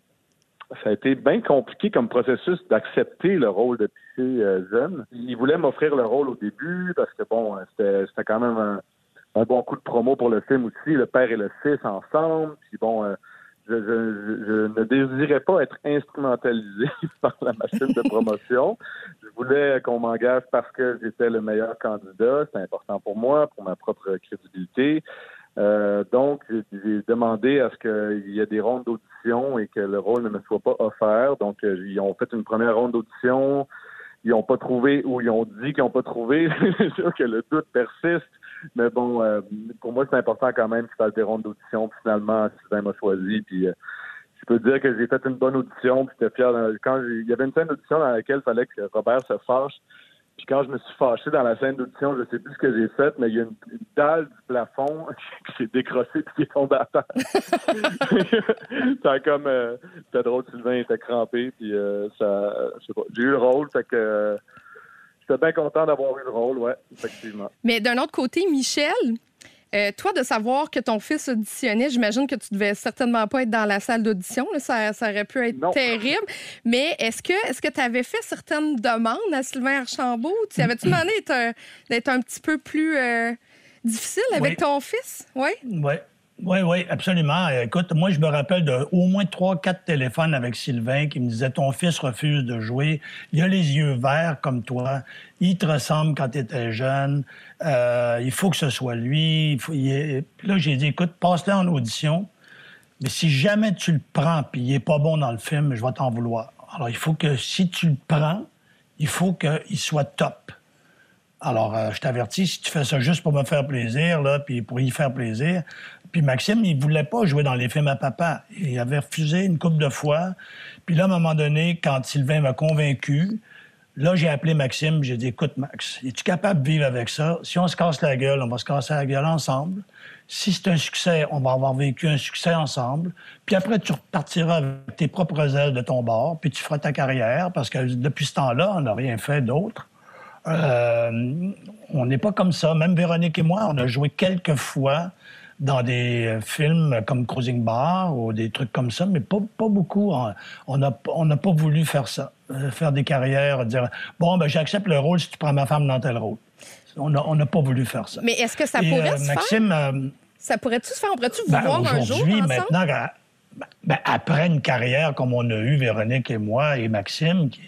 ça a été bien compliqué comme processus d'accepter le rôle de pisser euh, jeune. Il voulait m'offrir le rôle au début parce que bon, c'était, c'était quand même un, bon coup de promo pour le film aussi, le père et le fils ensemble. Puis bon, je, je, je, ne désirais pas être instrumentalisé par la machine de promotion. je voulais qu'on m'engage parce que j'étais le meilleur candidat. C'était important pour moi, pour ma propre crédibilité. Euh, donc, j'ai demandé à ce qu'il y ait des rondes d'audition et que le rôle ne me soit pas offert. Donc, euh, ils ont fait une première ronde d'audition. Ils n'ont pas trouvé ou ils ont dit qu'ils n'ont pas trouvé. c'est sûr que le doute persiste. Mais bon, euh, pour moi, c'est important quand même qu'il fasse des rondes d'audition. Finalement, Sylvain m'a choisi. Puis, je peux dire que j'ai fait une bonne audition. Puis, j'étais fier. Quand il y avait une scène d'audition dans laquelle il fallait que Robert se fâche. Puis quand je me suis fâché dans la scène d'audition, je sais plus ce que j'ai fait, mais il y a une, dalle du plafond qui s'est décrochée puis qui est tombée à terre. ça comme euh, c'était drôle, Sylvain était crampé, puis euh, ça je sais pas. J'ai eu le rôle, fait que euh, j'étais bien content d'avoir eu le rôle, ouais, effectivement. Mais d'un autre côté, Michel, euh, toi, de savoir que ton fils auditionnait, j'imagine que tu devais certainement pas être dans la salle d'audition. Ça, ça, aurait pu être terrible. Mais est-ce que est-ce que tu avais fait certaines demandes à Sylvain Archambault? Tu avais-tu demandé d'être un, petit peu plus euh, difficile avec ton fils? Oui? Oui. Oui, oui, absolument. Écoute, moi, je me rappelle de au moins trois, quatre téléphones avec Sylvain qui me disait Ton fils refuse de jouer. Il a les yeux verts comme toi. Il te ressemble quand tu étais jeune. Euh, il faut que ce soit lui. Là, j'ai dit Écoute, passe-le en audition. Mais si jamais tu le prends puis il est pas bon dans le film, je vais t'en vouloir. Alors, il faut que si tu le prends, il faut qu'il soit top. Alors, euh, je t'avertis, si tu fais ça juste pour me faire plaisir, là, puis pour y faire plaisir. Puis Maxime, il voulait pas jouer dans les films à papa. Il avait refusé une couple de fois. Puis là, à un moment donné, quand Sylvain m'a convaincu, là, j'ai appelé Maxime, j'ai dit, écoute, Max, es-tu capable de vivre avec ça? Si on se casse la gueule, on va se casser la gueule ensemble. Si c'est un succès, on va avoir vécu un succès ensemble. Puis après, tu repartiras avec tes propres ailes de ton bord, puis tu feras ta carrière, parce que depuis ce temps-là, on n'a rien fait d'autre. Euh, on n'est pas comme ça. Même Véronique et moi, on a joué quelques fois dans des films comme Cruising Bar ou des trucs comme ça, mais pas, pas beaucoup. On n'a on pas voulu faire ça, euh, faire des carrières, dire bon, ben j'accepte le rôle si tu prends ma femme dans tel rôle. On n'a pas voulu faire ça. Mais est-ce que ça pourrait euh, se Maxime, faire? ça pourrait-tu se faire? On pourrait-tu vous ben, voir un jour Aujourd'hui, maintenant, ben, après une carrière comme on a eu, Véronique et moi et Maxime, qui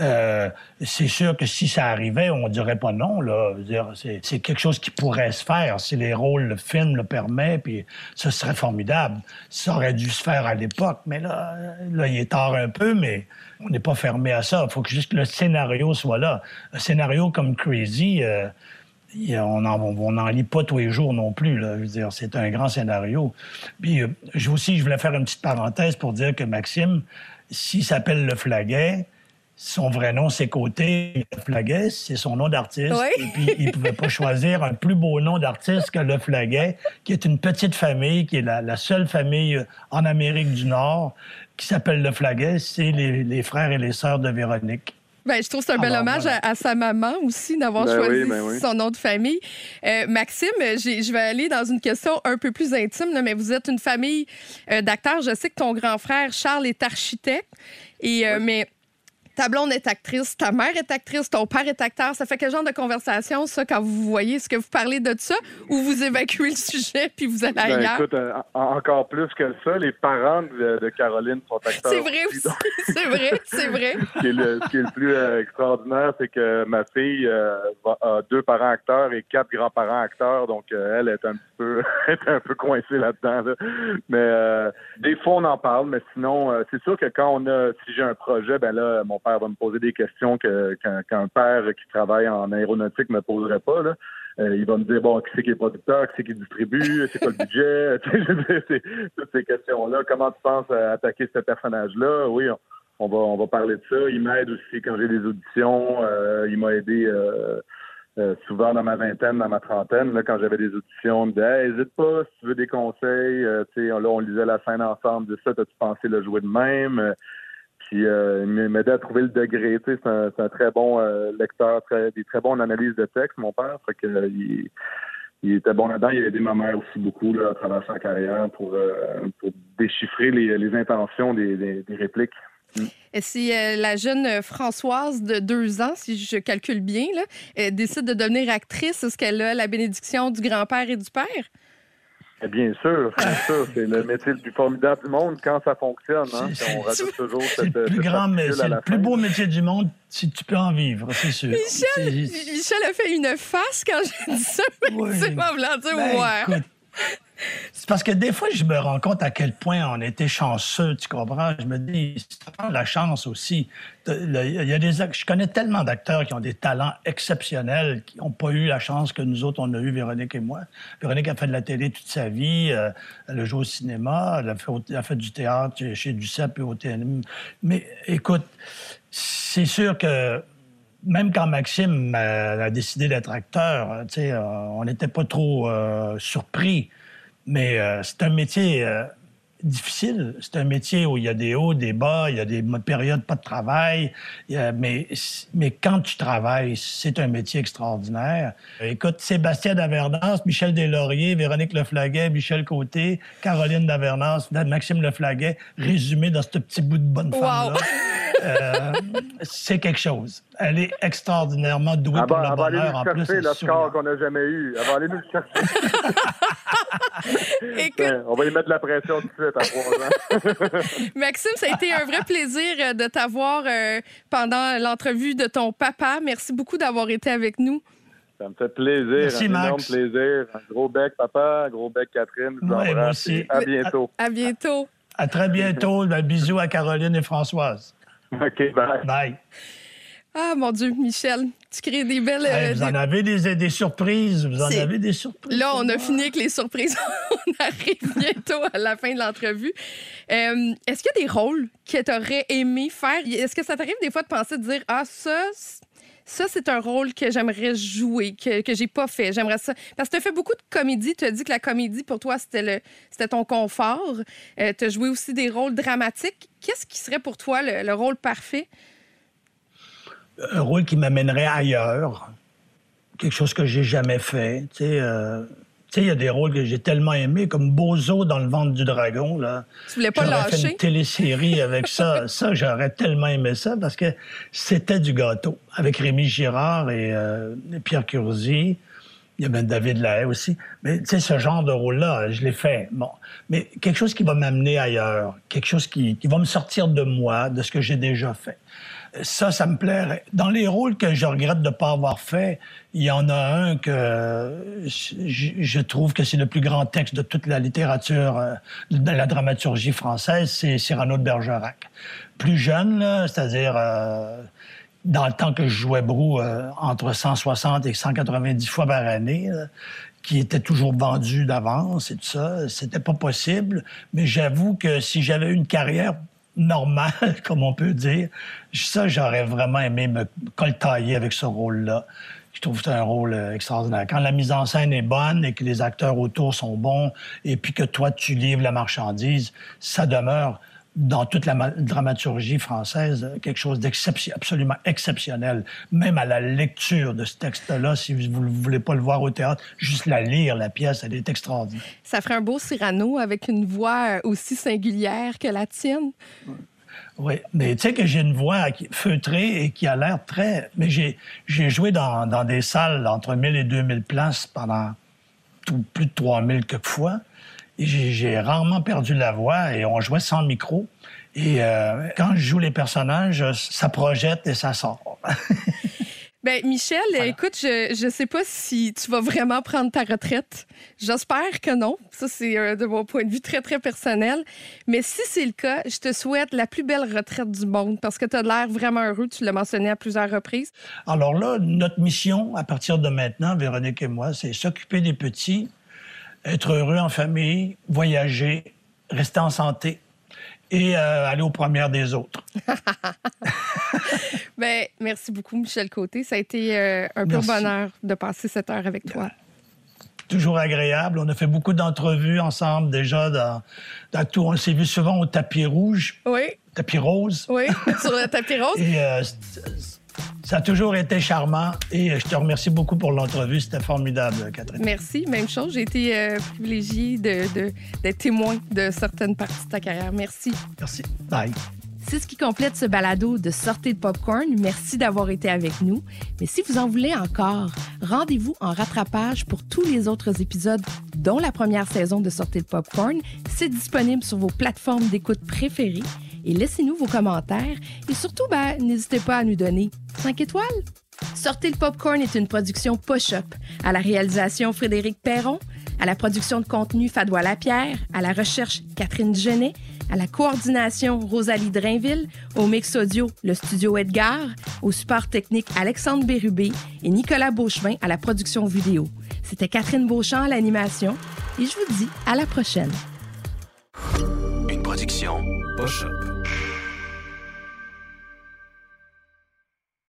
euh, c'est sûr que si ça arrivait, on dirait pas non. C'est quelque chose qui pourrait se faire si les rôles, le film le permet, puis ce serait formidable. Ça aurait dû se faire à l'époque, mais là, là, il est tard un peu, mais on n'est pas fermé à ça. Il faut que juste le scénario soit là. Un scénario comme Crazy, euh, on n'en lit pas tous les jours non plus. C'est un grand scénario. Puis euh, aussi, je voulais faire une petite parenthèse pour dire que Maxime, s'il s'appelle Le Flaguet, son vrai nom, c'est Côté Flaguet, c'est son nom d'artiste. Et puis, il ne pouvait pas choisir un plus beau nom d'artiste que Le Flaguet, qui est une petite famille, qui est la, seule famille en Amérique du Nord qui s'appelle Le Flaguet. C'est les, frères et les sœurs de Véronique. Ben, je trouve que c'est un bel hommage à, sa maman aussi d'avoir ben choisi ben son nom de famille. Euh, Maxime, je vais aller dans une question un peu plus intime, mais vous êtes une famille euh, d'acteurs. Je sais que ton grand frère Charles est architecte. Et, euh, Mais ta blonde est actrice, ta mère est actrice, ton père est acteur. Ça fait quel genre de conversation, ça, quand vous voyez? Est-ce que vous parlez de ça ou vous évacuez le sujet puis vous allez ben, ailleurs? écoute, euh, encore plus que ça, les parents de, Caroline sont acteurs. C'est vrai aussi. c'est vrai, c'est vrai. ce, qui est le, plus euh, extraordinaire, c'est que ma fille euh, a deux parents acteurs et quatre grands-parents acteurs. Donc, elle est un petit peu, est un peu coincée là-dedans. Mais des fois, on en parle, mais sinon, c'est sûr que quand on a, si j'ai un projet, ben là, mon père va me poser des questions qu'un père qui travaille en aéronautique me poserait pas. Euh, il va me dire bon, qui c'est qui est producteur, qui c'est qui distribue, c'est quoi le budget, toutes ces questions-là. Comment tu penses attaquer ce personnage-là? Oui, on, va on va parler de ça. Il m'aide aussi quand j'ai des auditions. Euh, il m'a aidé. Euh, souvent dans ma vingtaine, dans ma trentaine, là, quand j'avais des auditions, il me disait n'hésite pas si tu veux des conseils. là, on lisait la scène ensemble, de ça, as-tu pensé le jouer de même? Puis euh, il m'aidait à trouver le degré. C'est un, très bon euh, lecteur, très, des très bonnes analyses de texte, mon père. Euh, il, était bon là-dedans. Il a aidé ma mère aussi beaucoup là, à travers sa carrière pour, déchiffrer les, intentions des, répliques. Et si la jeune Françoise de deux ans, si je calcule bien, décide de devenir actrice, est-ce qu'elle a la bénédiction du grand-père et du père? Eh bien sûr, bien sûr. C'est le métier le plus formidable du monde quand ça fonctionne. Hein? On rajoute toujours cette, le plus grand, c'est le plus beau métier du monde si tu peux en vivre, c'est sûr. Michel, Michel a fait une face quand j'ai dit ça, mais c'est pas dire ben, ouais. C'est parce que des fois, je me rends compte à quel point on était chanceux, tu comprends? Je me dis, c'est la chance aussi. Il y a des, je connais tellement d'acteurs qui ont des talents exceptionnels, qui n'ont pas eu la chance que nous autres, on a eu, Véronique et moi. Véronique a fait de la télé toute sa vie, euh, elle a joué au cinéma, elle a fait, du théâtre chez Duceppe et au TNM. Mais écoute, c'est sûr que même quand Maxime a, décidé d'être acteur, euh, on n'était pas trop euh, surpris. Mais euh, c'est un métier difficile. C'est un métier où il y a des hauts, des bas, il y a des périodes pas de travail. mais, mais quand tu travailles, c'est un métier extraordinaire. Écoute, Sébastien Davernance, Michel Deslauriers, Véronique Leflaguet, Michel Côté, Caroline Davernance, Maxime Leflaguet, résumé dans ce petit bout de bonne femme-là. Euh, c'est quelque chose. Elle est extraordinairement douée pour le bonheur. en plus, le score qu'on n'a jamais eu. Elle va aller nous le chercher. Écoute, on va y mettre de la pression tout de suite à trois ans. Maxime, ça a été un vrai plaisir euh, de t'avoir euh, pendant l'entrevue de ton papa. Merci beaucoup d'avoir été avec nous. Ça me fait plaisir, Merci, un énorme Max. plaisir. Un gros bec, papa, un gros bec, Catherine. Je vous Ouais, moi embrasse aussi. et À bientôt. À bientôt. À très bientôt. Ben, bisous à Caroline et Françoise. OK, bye. Bye. Ah, mon Dieu, Michel, tu crées des belles... Hey, euh, vous en avez des, des surprises. Vous en avez des surprises. Là, on a fini avec les surprises. on arrive bientôt à la fin de l'entrevue. Euh, Est-ce qu'il y a des rôles que tu aurais aimé faire? Est-ce que ça t'arrive des fois de penser, de dire, ah, ça, ça, c'est un rôle que j'aimerais jouer, que, que j'ai pas fait. J'aimerais ça. Parce que tu as fait beaucoup de comédie. Tu as dit que la comédie, pour toi, c'était le- c'était ton confort. tu as joué aussi des rôles dramatiques. Qu'est-ce qui serait pour toi le, le rôle parfait? Un rôle qui m'amènerait ailleurs, quelque chose que j'ai jamais fait. Tu sais, euh, tu sais, il y a des rôles que j'ai tellement aimés, comme Bozo dans le ventre du dragon. Là. Tu voulais pas J'aurais fait lâcher? une télésérie avec ça. ça, j'aurais tellement aimé ça parce que c'était du gâteau. Avec Rémi Girard et, euh, et Pierre Curzi. Il y a même David Lahaye aussi. Mais tu sais, ce genre de rôle-là, je l'ai fait. Bon. Mais quelque chose qui va m'amener ailleurs, quelque chose qui, qui va me sortir de moi, de ce que j'ai déjà fait. Ça, ça me plairait. Dans les rôles que je regrette de ne pas avoir fait, il y en a un que je, trouve que c'est le plus grand texte de toute la littérature, euh, de la dramaturgie française, c'est Cyrano de Bergerac. Plus jeune, c'est-à-dire euh, dans le temps que je jouais Brou, euh, entre 160 et 190 fois par année, qui était toujours vendu d'avance et tout ça, c'était pas possible. Mais j'avoue que si j'avais eu une carrière normale, comme on peut dire, ça, j'aurais vraiment aimé me coltailler avec ce rôle-là. Je trouve que c'est un rôle euh, extraordinaire. Quand la mise en scène est bonne et que les acteurs autour sont bons, et puis que toi, tu livres la marchandise, ça demeure dans toute la ma- dramaturgie française quelque chose d'absolument exceptionnel. Même à la lecture de ce texte-là, si vous ne voulez pas le voir au théâtre, juste la lire, la pièce, elle est extraordinaire. Ça ferait un beau Cyrano avec une voix aussi singulière que la tienne. Oui, mais tu sais que j'ai une voix feutrée et qui a l'air très... Mais j'ai, j'ai joué dans, dans des salles entre 1000 et 2000 places pendant tout- plus de 3000 quelques fois. J'ai rarement perdu la voix et on jouait sans micro. Et euh, quand je joue les personnages, ça projette et ça sort. Ben, Michel, écoute, je ne sais pas si tu vas vraiment prendre ta retraite. J'espère que non. Ça, c'est euh, de mon point de vue très, très personnel. Mais si c'est le cas, je te souhaite la plus belle retraite du monde parce que tu as l'air vraiment heureux. Tu l'as mentionné à plusieurs reprises. Alors là, notre mission, à partir de maintenant, Véronique et moi, c'est s'occuper des petits, être heureux en famille, voyager, rester en santé et euh, aller aux premières des autres. Ben, merci beaucoup, Michel Côté. Ça a été euh, un pur bonheur de passer cette heure avec toi. Toujours agréable. On a fait beaucoup d'entrevues ensemble déjà dans, dans tout. On s'est vu souvent au tapis rouge, Oui, tapis rose. oui, sur le tapis rose. Et euh, ça a toujours été charmant. Et euh, je te remercie beaucoup pour l'entrevue. C'était formidable, Catherine. Merci, même chose. J'ai été euh, privilégiée de- de- d'être témoin de certaines parties de ta carrière. Merci. Merci. Bye. C'est ce qui complète ce balado de Sortez de Popcorn. Merci d'avoir été avec nous. Mais si vous en voulez encore, rendez-vous en rattrapage pour tous les autres épisodes, dont la première saison de Sortez de Popcorn. C'est disponible sur vos plateformes d'écoute préférées. Et laissez-nous vos commentaires. Et surtout, ben, n'hésitez pas à nous donner 5 étoiles. Sortez le Popcorn est une production Push-Up. À la réalisation, Frédéric Perron. À la production de contenu, Fadois Lapierre. À la recherche, Catherine Genet. À la coordination, Rosalie Drainville. Au mix audio, le studio Edgar. Au support technique, Alexandre Bérubé. Et Nicolas Beauchemin à la production vidéo. C'était Catherine Beauchamp à l'animation. Et je vous dis à la prochaine. Une production Pochop.